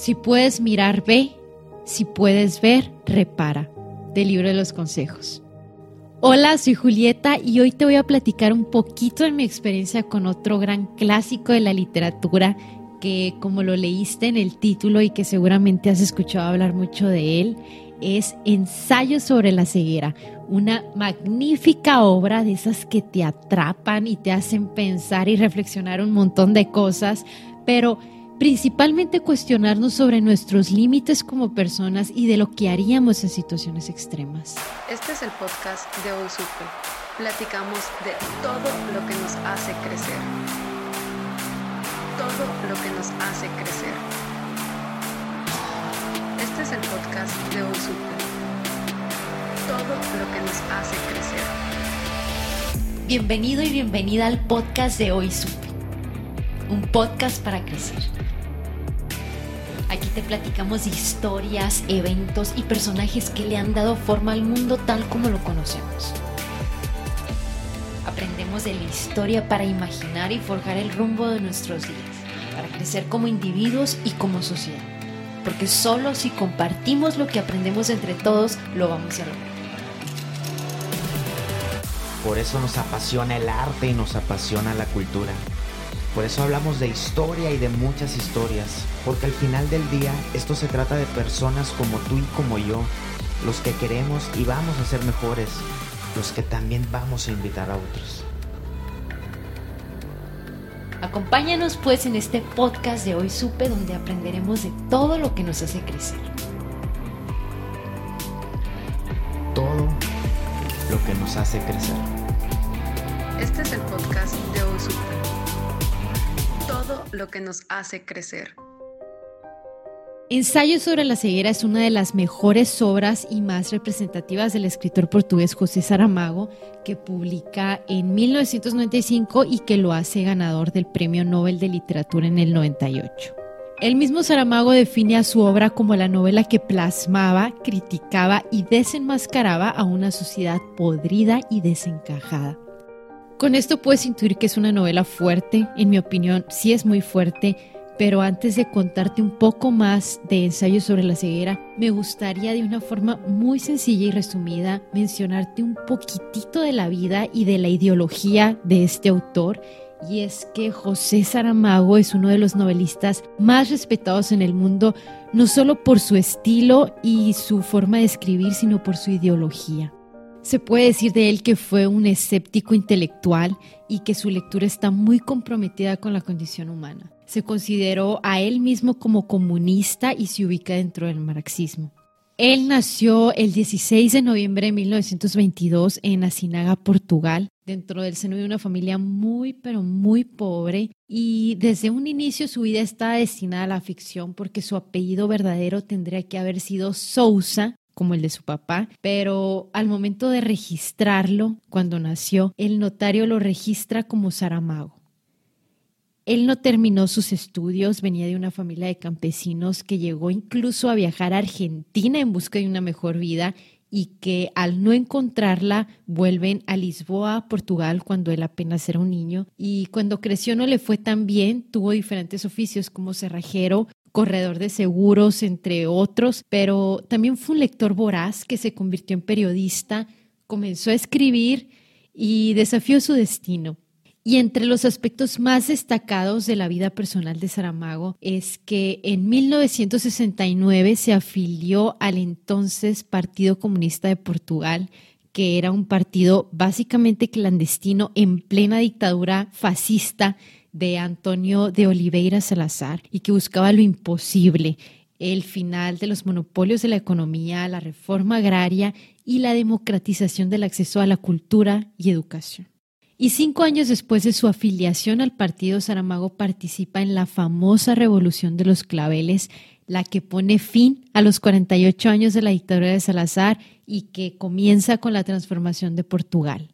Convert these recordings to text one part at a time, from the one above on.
Si puedes mirar, ve. Si puedes ver, repara. Del libro de los consejos. Hola, soy Julieta y hoy te voy a platicar un poquito de mi experiencia con otro gran clásico de la literatura que como lo leíste en el título y que seguramente has escuchado hablar mucho de él, es Ensayo sobre la ceguera, una magnífica obra de esas que te atrapan y te hacen pensar y reflexionar un montón de cosas, pero principalmente cuestionarnos sobre nuestros límites como personas y de lo que haríamos en situaciones extremas. Este es el podcast de Hoy Supe. Platicamos de todo lo que nos hace crecer. Todo lo que nos hace crecer. Este es el podcast de Hoy Supe. Todo lo que nos hace crecer. Bienvenido y bienvenida al podcast de Hoy Supe. Un podcast para crecer. Aquí te platicamos historias, eventos y personajes que le han dado forma al mundo tal como lo conocemos. Aprendemos de la historia para imaginar y forjar el rumbo de nuestros días, para crecer como individuos y como sociedad. Porque solo si compartimos lo que aprendemos entre todos, lo vamos a lograr. Por eso nos apasiona el arte y nos apasiona la cultura. Por eso hablamos de historia y de muchas historias, porque al final del día esto se trata de personas como tú y como yo, los que queremos y vamos a ser mejores, los que también vamos a invitar a otros. Acompáñanos pues en este podcast de Hoy Supe donde aprenderemos de todo lo que nos hace crecer. Todo lo que nos hace crecer. Este es el podcast de Hoy Supe. Lo que nos hace crecer. Ensayo sobre la ceguera es una de las mejores obras y más representativas del escritor portugués José Saramago, que publica en 1995 y que lo hace ganador del Premio Nobel de Literatura en el 98. El mismo Saramago define a su obra como la novela que plasmaba, criticaba y desenmascaraba a una sociedad podrida y desencajada. Con esto puedes intuir que es una novela fuerte, en mi opinión sí es muy fuerte, pero antes de contarte un poco más de ensayo sobre la ceguera, me gustaría de una forma muy sencilla y resumida mencionarte un poquitito de la vida y de la ideología de este autor. Y es que José Saramago es uno de los novelistas más respetados en el mundo, no solo por su estilo y su forma de escribir, sino por su ideología. Se puede decir de él que fue un escéptico intelectual y que su lectura está muy comprometida con la condición humana. Se consideró a él mismo como comunista y se ubica dentro del marxismo. Él nació el 16 de noviembre de 1922 en Asinaga, Portugal, dentro del seno de una familia muy, pero muy pobre. Y desde un inicio su vida estaba destinada a la ficción porque su apellido verdadero tendría que haber sido Sousa, como el de su papá, pero al momento de registrarlo, cuando nació, el notario lo registra como Saramago. Él no terminó sus estudios, venía de una familia de campesinos que llegó incluso a viajar a Argentina en busca de una mejor vida y que al no encontrarla vuelven a Lisboa, Portugal, cuando él apenas era un niño. Y cuando creció no le fue tan bien, tuvo diferentes oficios como cerrajero, corredor de seguros, entre otros, pero también fue un lector voraz que se convirtió en periodista, comenzó a escribir y desafió su destino. Y entre los aspectos más destacados de la vida personal de Saramago es que en 1969 se afilió al entonces Partido Comunista de Portugal, que era un partido básicamente clandestino en plena dictadura fascista de Antonio de Oliveira Salazar y que buscaba lo imposible, el final de los monopolios de la economía, la reforma agraria y la democratización del acceso a la cultura y educación. Y cinco años después de su afiliación al partido, Saramago participa en la famosa Revolución de los Claveles, la que pone fin a los 48 años de la dictadura de Salazar y que comienza con la transformación de Portugal.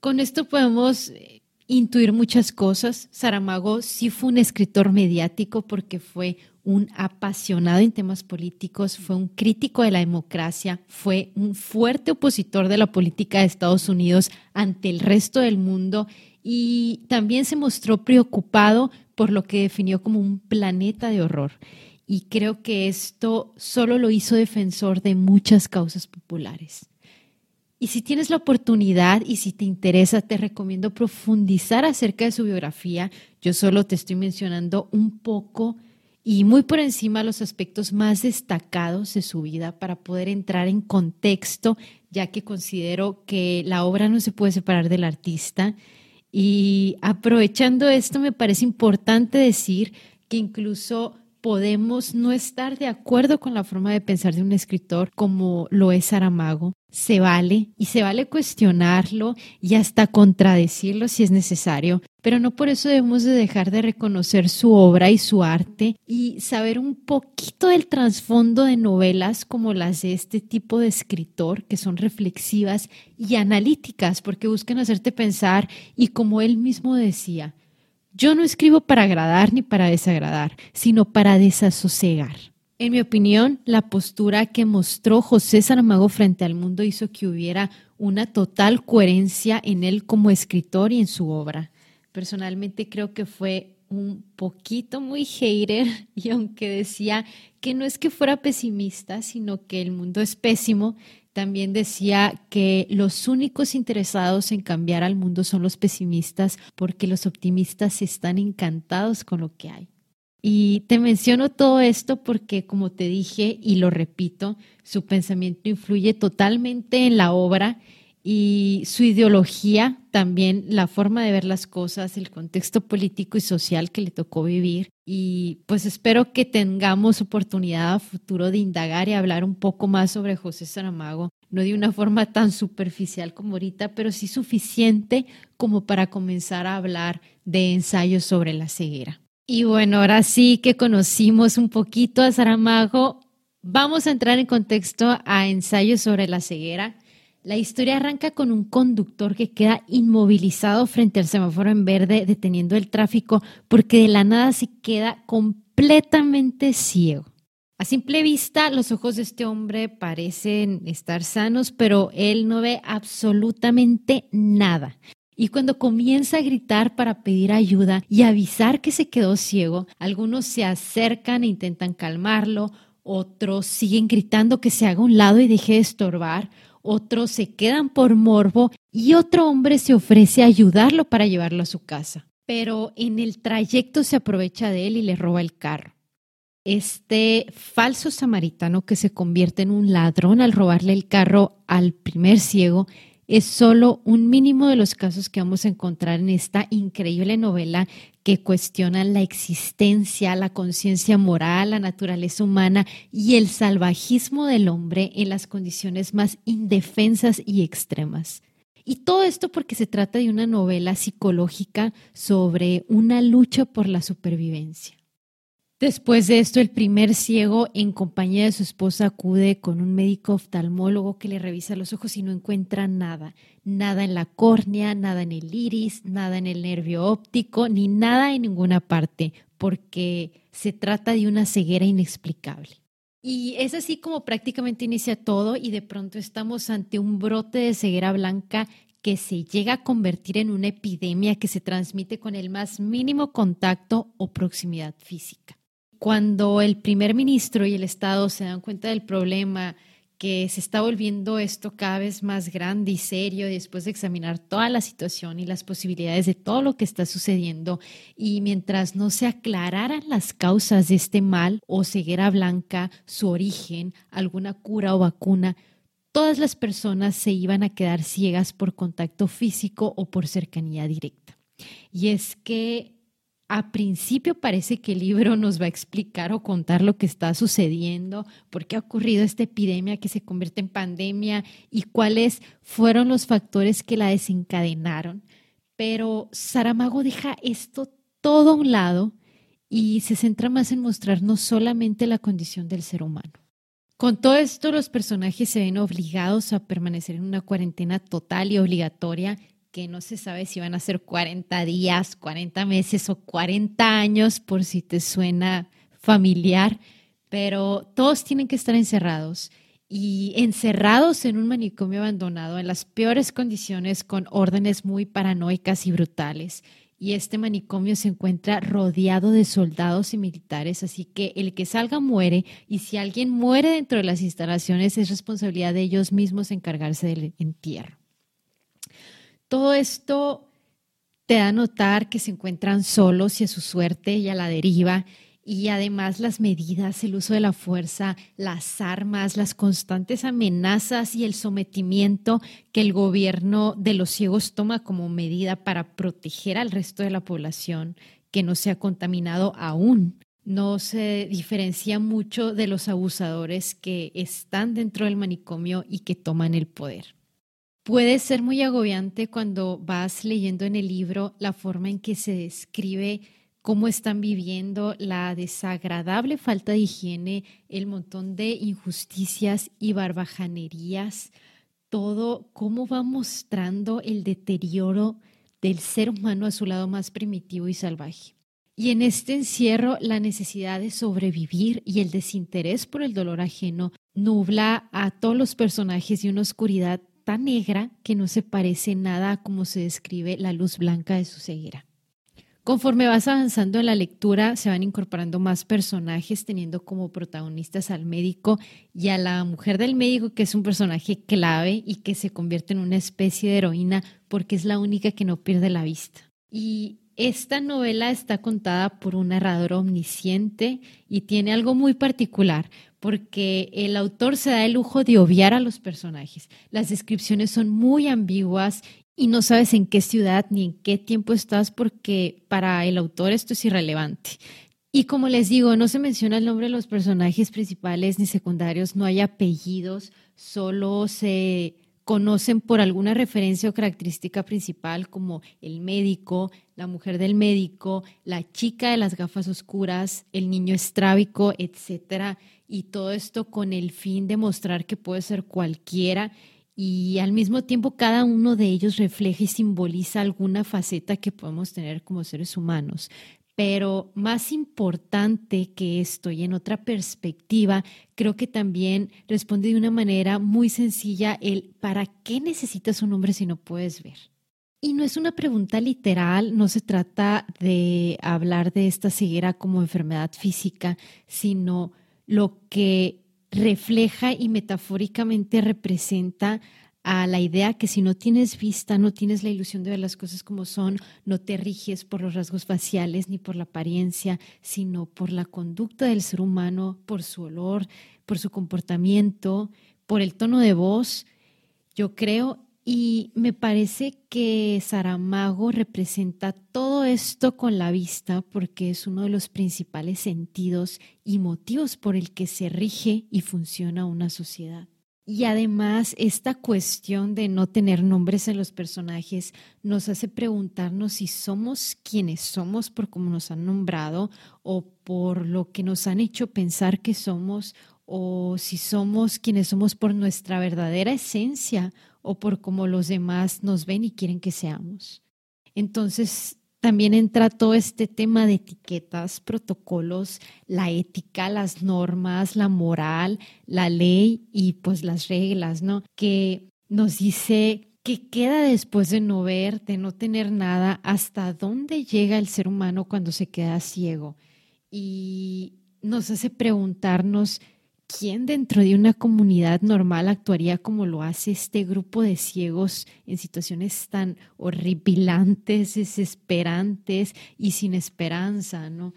Con esto podemos eh, intuir muchas cosas. Saramago sí fue un escritor mediático porque fue un apasionado en temas políticos, fue un crítico de la democracia, fue un fuerte opositor de la política de Estados Unidos ante el resto del mundo y también se mostró preocupado por lo que definió como un planeta de horror. Y creo que esto solo lo hizo defensor de muchas causas populares. Y si tienes la oportunidad y si te interesa, te recomiendo profundizar acerca de su biografía. Yo solo te estoy mencionando un poco y muy por encima los aspectos más destacados de su vida para poder entrar en contexto, ya que considero que la obra no se puede separar del artista. Y aprovechando esto, me parece importante decir que incluso podemos no estar de acuerdo con la forma de pensar de un escritor como lo es Saramago. Se vale y se vale cuestionarlo y hasta contradecirlo si es necesario, pero no por eso debemos de dejar de reconocer su obra y su arte y saber un poquito del trasfondo de novelas como las de este tipo de escritor que son reflexivas y analíticas porque buscan hacerte pensar y como él mismo decía, yo no escribo para agradar ni para desagradar, sino para desasosegar. En mi opinión, la postura que mostró José Saramago frente al mundo hizo que hubiera una total coherencia en él como escritor y en su obra. Personalmente creo que fue un poquito muy hater y aunque decía que no es que fuera pesimista, sino que el mundo es pésimo, también decía que los únicos interesados en cambiar al mundo son los pesimistas porque los optimistas están encantados con lo que hay. Y te menciono todo esto porque, como te dije y lo repito, su pensamiento influye totalmente en la obra y su ideología, también la forma de ver las cosas, el contexto político y social que le tocó vivir. Y pues espero que tengamos oportunidad a futuro de indagar y hablar un poco más sobre José Saramago, no de una forma tan superficial como ahorita, pero sí suficiente como para comenzar a hablar de ensayos sobre la ceguera. Y bueno, ahora sí que conocimos un poquito a Saramago, vamos a entrar en contexto a ensayos sobre la ceguera. La historia arranca con un conductor que queda inmovilizado frente al semáforo en verde, deteniendo el tráfico, porque de la nada se queda completamente ciego. A simple vista, los ojos de este hombre parecen estar sanos, pero él no ve absolutamente nada. Y cuando comienza a gritar para pedir ayuda y avisar que se quedó ciego, algunos se acercan e intentan calmarlo, otros siguen gritando que se haga un lado y deje de estorbar, otros se quedan por morbo y otro hombre se ofrece a ayudarlo para llevarlo a su casa. Pero en el trayecto se aprovecha de él y le roba el carro. Este falso samaritano que se convierte en un ladrón al robarle el carro al primer ciego es solo un mínimo de los casos que vamos a encontrar en esta increíble novela que cuestiona la existencia, la conciencia moral, la naturaleza humana y el salvajismo del hombre en las condiciones más indefensas y extremas. Y todo esto porque se trata de una novela psicológica sobre una lucha por la supervivencia. Después de esto, el primer ciego, en compañía de su esposa, acude con un médico oftalmólogo que le revisa los ojos y no encuentra nada. Nada en la córnea, nada en el iris, nada en el nervio óptico, ni nada en ninguna parte, porque se trata de una ceguera inexplicable. Y es así como prácticamente inicia todo y de pronto estamos ante un brote de ceguera blanca que se llega a convertir en una epidemia que se transmite con el más mínimo contacto o proximidad física cuando el primer ministro y el Estado se dan cuenta del problema, que se está volviendo esto cada vez más grande y serio después de examinar toda la situación y las posibilidades de todo lo que está sucediendo. Y mientras no se aclararan las causas de este mal o ceguera blanca, su origen, alguna cura o vacuna, todas las personas se iban a quedar ciegas por contacto físico o por cercanía directa. Y es que a principio parece que el libro nos va a explicar o contar lo que está sucediendo, por qué ha ocurrido esta epidemia que se convierte en pandemia y cuáles fueron los factores que la desencadenaron. Pero Saramago deja esto todo a un lado y se centra más en mostrar no solamente la condición del ser humano. Con todo esto, los personajes se ven obligados a permanecer en una cuarentena total y obligatoria que no se sabe si van a ser 40 días, 40 meses o 40 años, por si te suena familiar, pero todos tienen que estar encerrados y encerrados en un manicomio abandonado en las peores condiciones con órdenes muy paranoicas y brutales. Y este manicomio se encuentra rodeado de soldados y militares, así que el que salga muere y si alguien muere dentro de las instalaciones es responsabilidad de ellos mismos encargarse del entierro. Todo esto te da a notar que se encuentran solos y a su suerte y a la deriva y además las medidas, el uso de la fuerza, las armas, las constantes amenazas y el sometimiento que el gobierno de los ciegos toma como medida para proteger al resto de la población que no se ha contaminado aún. No se diferencia mucho de los abusadores que están dentro del manicomio y que toman el poder. Puede ser muy agobiante cuando vas leyendo en el libro la forma en que se describe cómo están viviendo la desagradable falta de higiene, el montón de injusticias y barbajanerías, todo cómo va mostrando el deterioro del ser humano a su lado más primitivo y salvaje. Y en este encierro, la necesidad de sobrevivir y el desinterés por el dolor ajeno nubla a todos los personajes de una oscuridad tan negra que no se parece nada a cómo se describe la luz blanca de su ceguera. Conforme vas avanzando en la lectura, se van incorporando más personajes, teniendo como protagonistas al médico y a la mujer del médico, que es un personaje clave y que se convierte en una especie de heroína porque es la única que no pierde la vista. Y esta novela está contada por un narrador omnisciente y tiene algo muy particular, porque el autor se da el lujo de obviar a los personajes. Las descripciones son muy ambiguas y no sabes en qué ciudad ni en qué tiempo estás porque para el autor esto es irrelevante. Y como les digo, no se menciona el nombre de los personajes principales ni secundarios, no hay apellidos, solo se conocen por alguna referencia o característica principal como el médico, la mujer del médico, la chica de las gafas oscuras, el niño estrábico, etcétera, y todo esto con el fin de mostrar que puede ser cualquiera y al mismo tiempo cada uno de ellos refleja y simboliza alguna faceta que podemos tener como seres humanos. Pero más importante que esto y en otra perspectiva, creo que también responde de una manera muy sencilla el ¿para qué necesitas un hombre si no puedes ver? Y no es una pregunta literal, no se trata de hablar de esta ceguera como enfermedad física, sino lo que refleja y metafóricamente representa a la idea que si no tienes vista, no tienes la ilusión de ver las cosas como son, no te riges por los rasgos faciales ni por la apariencia, sino por la conducta del ser humano, por su olor, por su comportamiento, por el tono de voz. Yo creo y me parece que Saramago representa todo esto con la vista porque es uno de los principales sentidos y motivos por el que se rige y funciona una sociedad. Y además, esta cuestión de no tener nombres en los personajes nos hace preguntarnos si somos quienes somos por cómo nos han nombrado o por lo que nos han hecho pensar que somos o si somos quienes somos por nuestra verdadera esencia o por cómo los demás nos ven y quieren que seamos. Entonces, también entra todo este tema de etiquetas, protocolos, la ética, las normas, la moral, la ley y pues las reglas, ¿no? Que nos dice que queda después de no ver, de no tener nada, hasta dónde llega el ser humano cuando se queda ciego. Y nos hace preguntarnos ¿quién dentro de una comunidad normal actuaría como lo hace este grupo de ciegos en situaciones tan horripilantes, desesperantes y sin esperanza, ¿no?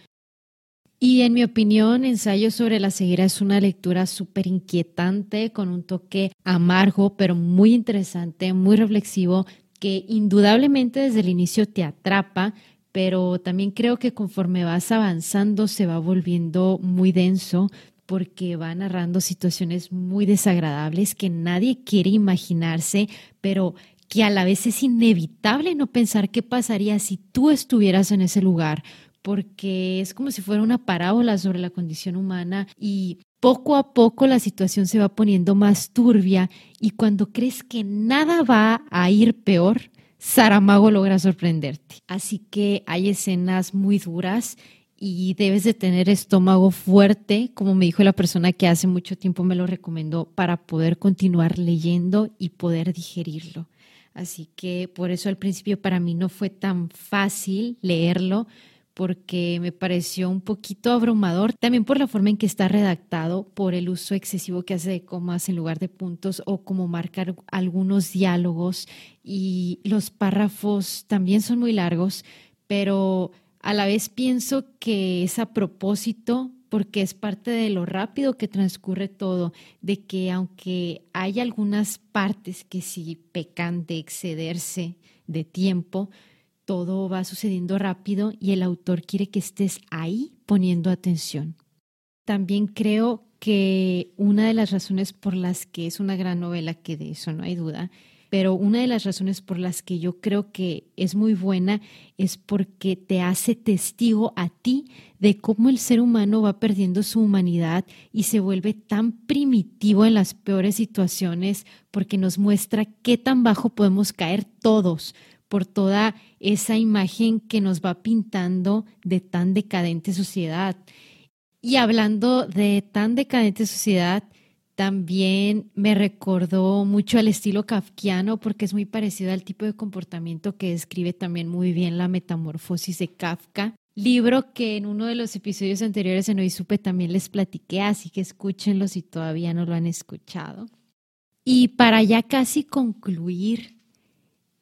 Y en mi opinión, Ensayo sobre la ceguera es una lectura súper inquietante, con un toque amargo, pero muy interesante, muy reflexivo, que indudablemente desde el inicio te atrapa, pero también creo que conforme vas avanzando se va volviendo muy denso, porque va narrando situaciones muy desagradables que nadie quiere imaginarse, pero que a la vez es inevitable no pensar qué pasaría si tú estuvieras en ese lugar, porque es como si fuera una parábola sobre la condición humana y poco a poco la situación se va poniendo más turbia y cuando crees que nada va a ir peor, Saramago logra sorprenderte. Así que hay escenas muy duras y debes de tener estómago fuerte, como me dijo la persona que hace mucho tiempo me lo recomendó, para poder continuar leyendo y poder digerirlo. Así que por eso al principio para mí no fue tan fácil leerlo, porque me pareció un poquito abrumador, también por la forma en que está redactado, por el uso excesivo que hace de comas en lugar de puntos o como marcar algunos diálogos y los párrafos también son muy largos, pero a la vez pienso que es a propósito porque es parte de lo rápido que transcurre todo, de que aunque hay algunas partes que sí pecan de excederse de tiempo, todo va sucediendo rápido y el autor quiere que estés ahí poniendo atención. También creo que una de las razones por las que es una gran novela, que de eso no hay duda, pero una de las razones por las que yo creo que es muy buena es porque te hace testigo a ti de cómo el ser humano va perdiendo su humanidad y se vuelve tan primitivo en las peores situaciones porque nos muestra qué tan bajo podemos caer todos por toda esa imagen que nos va pintando de tan decadente sociedad. Y hablando de tan decadente sociedad, también me recordó mucho al estilo kafkiano porque es muy parecido al tipo de comportamiento que describe también muy bien la metamorfosis de Kafka. Libro que en uno de los episodios anteriores en Hoy Supe también les platiqué, así que escúchenlo si todavía no lo han escuchado. Y para ya casi concluir,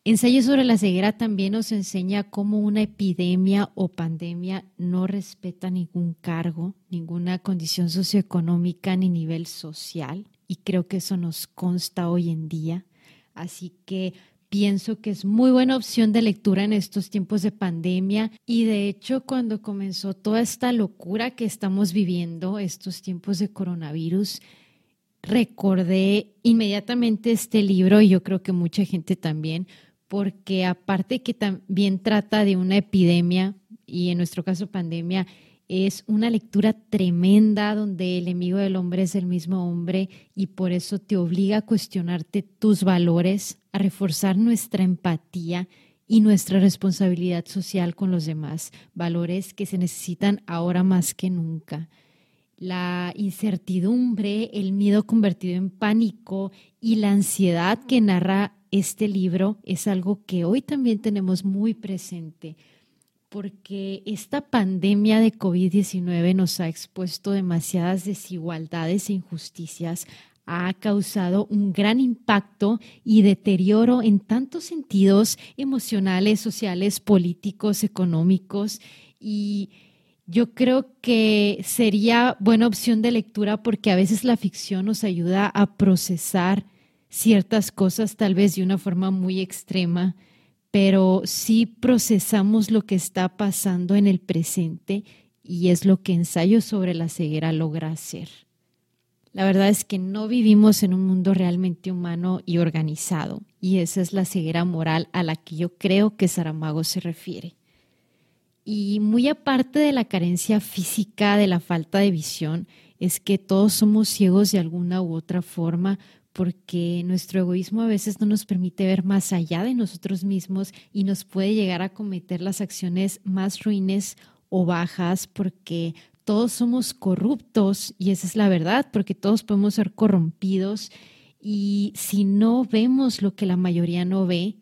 Ensayo sobre la ceguera también nos enseña cómo una epidemia o pandemia no respeta ningún cargo, ninguna condición socioeconómica ni nivel social. Y creo que eso nos consta hoy en día. Así que pienso que es muy buena opción de lectura en estos tiempos de pandemia. Y de hecho, cuando comenzó toda esta locura que estamos viviendo, estos tiempos de coronavirus, recordé inmediatamente este libro y yo creo que mucha gente también porque aparte que también trata de una epidemia y en nuestro caso pandemia, es una lectura tremenda donde el enemigo del hombre es el mismo hombre y por eso te obliga a cuestionarte tus valores, a reforzar nuestra empatía y nuestra responsabilidad social con los demás, valores que se necesitan ahora más que nunca. La incertidumbre, el miedo convertido en pánico y la ansiedad que narra este libro es algo que hoy también tenemos muy presente porque esta pandemia de COVID-19 nos ha expuesto demasiadas desigualdades e injusticias, ha causado un gran impacto y deterioro en tantos sentidos emocionales, sociales, políticos, económicos y yo creo que sería buena opción de lectura porque a veces la ficción nos ayuda a procesar ciertas cosas tal vez de una forma muy extrema, pero sí procesamos lo que está pasando en el presente y es lo que ensayo sobre la ceguera logra hacer. La verdad es que no vivimos en un mundo realmente humano y organizado, y esa es la ceguera moral a la que yo creo que Saramago se refiere. Y muy aparte de la carencia física, de la falta de visión, es que todos somos ciegos de alguna u otra forma porque nuestro egoísmo a veces no nos permite ver más allá de nosotros mismos y nos puede llegar a cometer las acciones más ruines o bajas porque todos somos corruptos y esa es la verdad, porque todos podemos ser corrompidos. Y si no vemos lo que la mayoría no ve,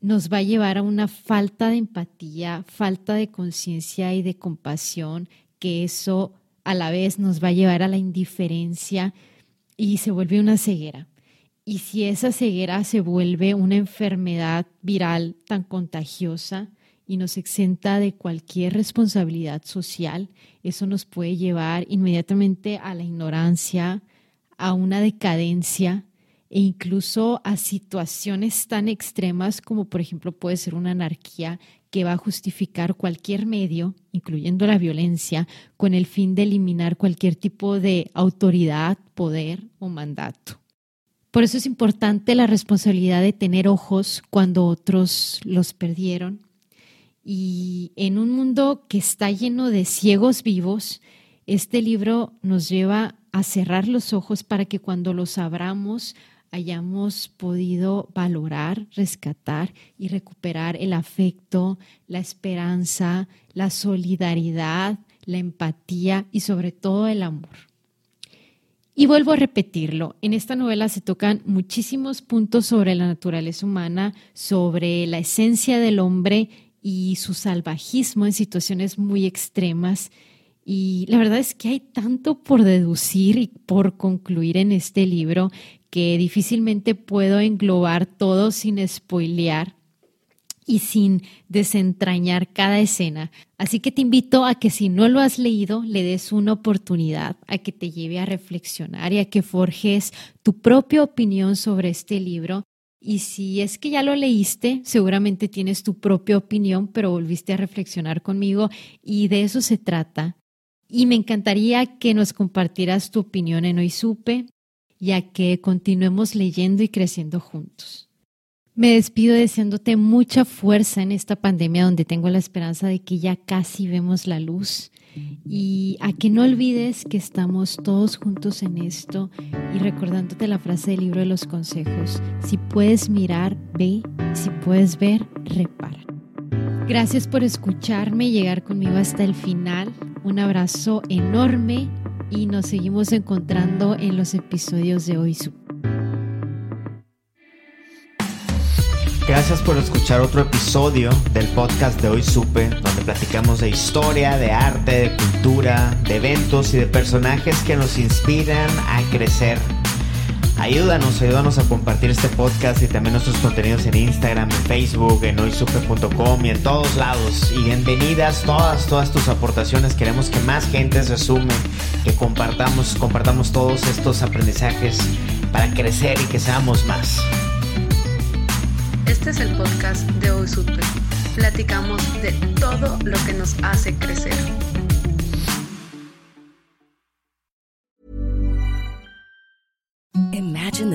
nos va a llevar a una falta de empatía, falta de conciencia y de compasión, que eso a la vez nos va a llevar a la indiferencia y se vuelve una ceguera. Y si esa ceguera se vuelve una enfermedad viral tan contagiosa y nos exenta de cualquier responsabilidad social, eso nos puede llevar inmediatamente a la ignorancia, a una decadencia e incluso a situaciones tan extremas como por ejemplo puede ser una anarquía que va a justificar cualquier medio, incluyendo la violencia, con el fin de eliminar cualquier tipo de autoridad, poder o mandato. Por eso es importante la responsabilidad de tener ojos cuando otros los perdieron. Y en un mundo que está lleno de ciegos vivos, este libro nos lleva a cerrar los ojos para que cuando los abramos hayamos podido valorar, rescatar y recuperar el afecto, la esperanza, la solidaridad, la empatía y sobre todo el amor. Y vuelvo a repetirlo, en esta novela se tocan muchísimos puntos sobre la naturaleza humana, sobre la esencia del hombre y su salvajismo en situaciones muy extremas. Y la verdad es que hay tanto por deducir y por concluir en este libro que difícilmente puedo englobar todo sin spoilear y sin desentrañar cada escena. Así que te invito a que si no lo has leído, le des una oportunidad, a que te lleve a reflexionar y a que forjes tu propia opinión sobre este libro. Y si es que ya lo leíste, seguramente tienes tu propia opinión, pero volviste a reflexionar conmigo y de eso se trata. Y me encantaría que nos compartieras tu opinión en Hoy Supe ya que continuemos leyendo y creciendo juntos. Me despido deseándote mucha fuerza en esta pandemia donde tengo la esperanza de que ya casi vemos la luz y a que no olvides que estamos todos juntos en esto y recordándote la frase del libro de los consejos, si puedes mirar, ve, si puedes ver, repara. Gracias por escucharme y llegar conmigo hasta el final. Un abrazo enorme y nos seguimos encontrando en los episodios de hoy. Gracias por escuchar otro episodio del podcast de Hoy Supe, donde platicamos de historia, de arte, de cultura, de eventos y de personajes que nos inspiran a crecer Ayúdanos, ayúdanos a compartir este podcast y también nuestros contenidos en Instagram, en Facebook, en hoysupe.com y en todos lados. Y bienvenidas todas, todas tus aportaciones. Queremos que más gente se sume, que compartamos, compartamos todos estos aprendizajes para crecer y que seamos más. Este es el podcast de Hoy Supe. Platicamos de todo lo que nos hace crecer.